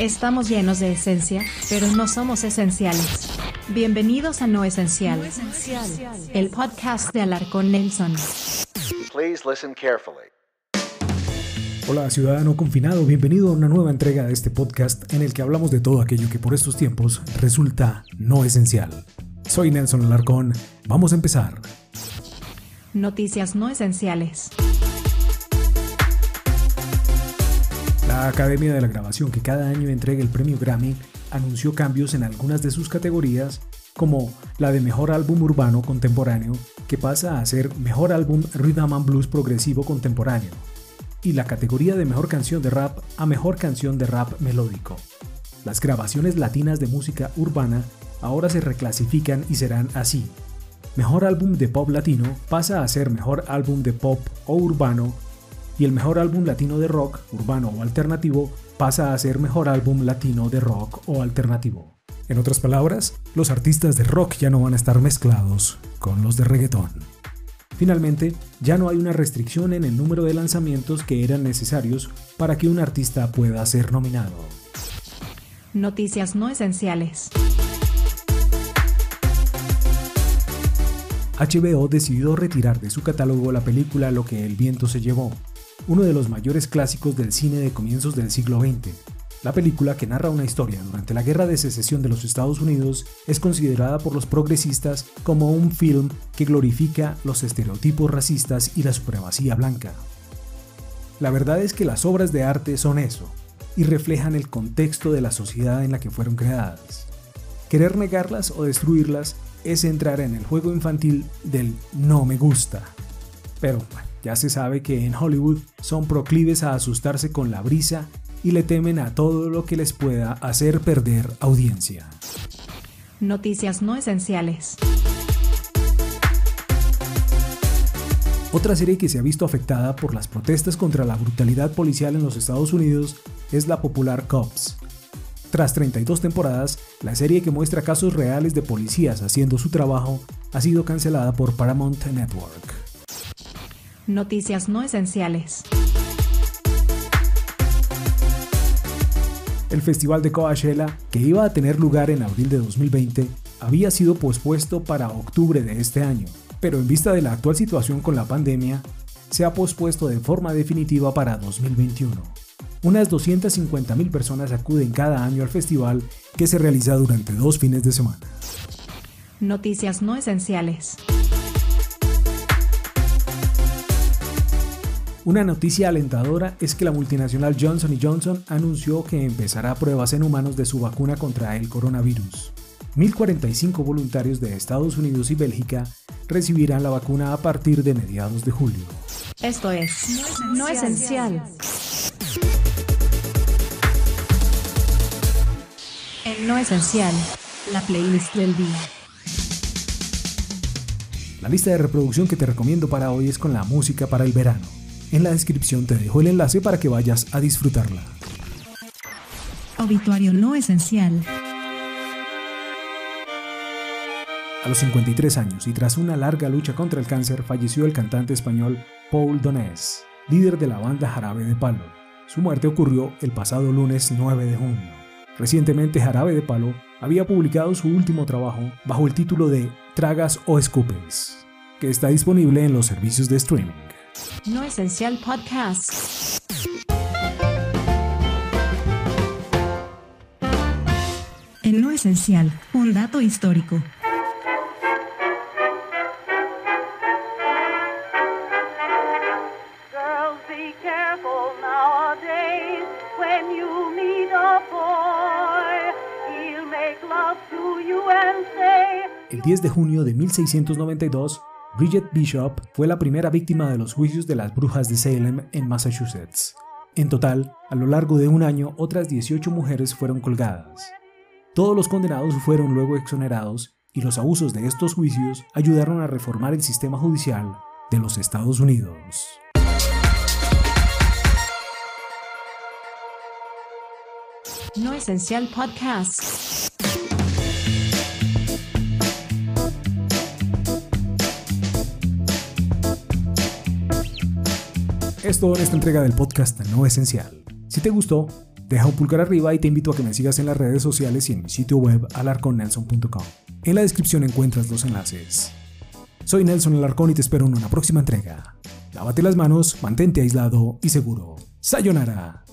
Estamos llenos de esencia, pero no somos esenciales. Bienvenidos a No Esencial, el podcast de Alarcón Nelson. Please listen carefully. Hola ciudadano confinado, bienvenido a una nueva entrega de este podcast en el que hablamos de todo aquello que por estos tiempos resulta no esencial. Soy Nelson Alarcón, vamos a empezar. Noticias no esenciales. La Academia de la Grabación, que cada año entrega el premio Grammy, anunció cambios en algunas de sus categorías, como la de Mejor Álbum Urbano Contemporáneo, que pasa a ser Mejor Álbum Rhythm and Blues Progresivo Contemporáneo, y la categoría de Mejor Canción de Rap a Mejor Canción de Rap Melódico. Las grabaciones latinas de música urbana ahora se reclasifican y serán así. Mejor álbum de pop latino pasa a ser mejor álbum de pop o urbano y el mejor álbum latino de rock, urbano o alternativo pasa a ser mejor álbum latino de rock o alternativo. En otras palabras, los artistas de rock ya no van a estar mezclados con los de reggaetón. Finalmente, ya no hay una restricción en el número de lanzamientos que eran necesarios para que un artista pueda ser nominado. Noticias no esenciales. HBO decidió retirar de su catálogo la película Lo que el viento se llevó, uno de los mayores clásicos del cine de comienzos del siglo XX. La película, que narra una historia durante la Guerra de Secesión de los Estados Unidos, es considerada por los progresistas como un film que glorifica los estereotipos racistas y la supremacía blanca. La verdad es que las obras de arte son eso, y reflejan el contexto de la sociedad en la que fueron creadas. Querer negarlas o destruirlas es entrar en el juego infantil del no me gusta. Pero ya se sabe que en Hollywood son proclives a asustarse con la brisa y le temen a todo lo que les pueda hacer perder audiencia. Noticias no esenciales. Otra serie que se ha visto afectada por las protestas contra la brutalidad policial en los Estados Unidos es la popular Cops. Tras 32 temporadas, la serie que muestra casos reales de policías haciendo su trabajo ha sido cancelada por Paramount Network. Noticias no esenciales. El festival de Coachella, que iba a tener lugar en abril de 2020, había sido pospuesto para octubre de este año, pero en vista de la actual situación con la pandemia, se ha pospuesto de forma definitiva para 2021. Unas 250.000 personas acuden cada año al festival que se realiza durante dos fines de semana. Noticias no esenciales. Una noticia alentadora es que la multinacional Johnson Johnson anunció que empezará pruebas en humanos de su vacuna contra el coronavirus. 1.045 voluntarios de Estados Unidos y Bélgica recibirán la vacuna a partir de mediados de julio. Esto es No Esencial. En No Esencial, la playlist del día. La lista de reproducción que te recomiendo para hoy es con la música para el verano. En la descripción te dejo el enlace para que vayas a disfrutarla. Obituario no esencial. A los 53 años y tras una larga lucha contra el cáncer, falleció el cantante español Paul Donés, líder de la banda Jarabe de Palo. Su muerte ocurrió el pasado lunes 9 de junio. Recientemente Jarabe de Palo había publicado su último trabajo bajo el título de Tragas o Escupes, que está disponible en los servicios de streaming. No Esencial Podcast. En No Esencial, un dato histórico. El 10 de junio de 1692, Bridget Bishop fue la primera víctima de los juicios de las brujas de Salem en Massachusetts. En total, a lo largo de un año, otras 18 mujeres fueron colgadas. Todos los condenados fueron luego exonerados y los abusos de estos juicios ayudaron a reformar el sistema judicial de los Estados Unidos. No Esencial Podcast. Es todo en esta entrega del podcast No Esencial. Si te gustó, Deja un pulgar arriba y te invito a que me sigas en las redes sociales y en mi sitio web alarconnelson.com. En la descripción encuentras los enlaces. Soy Nelson Alarcón y te espero en una próxima entrega. Lávate las manos, mantente aislado y seguro. Sayonara.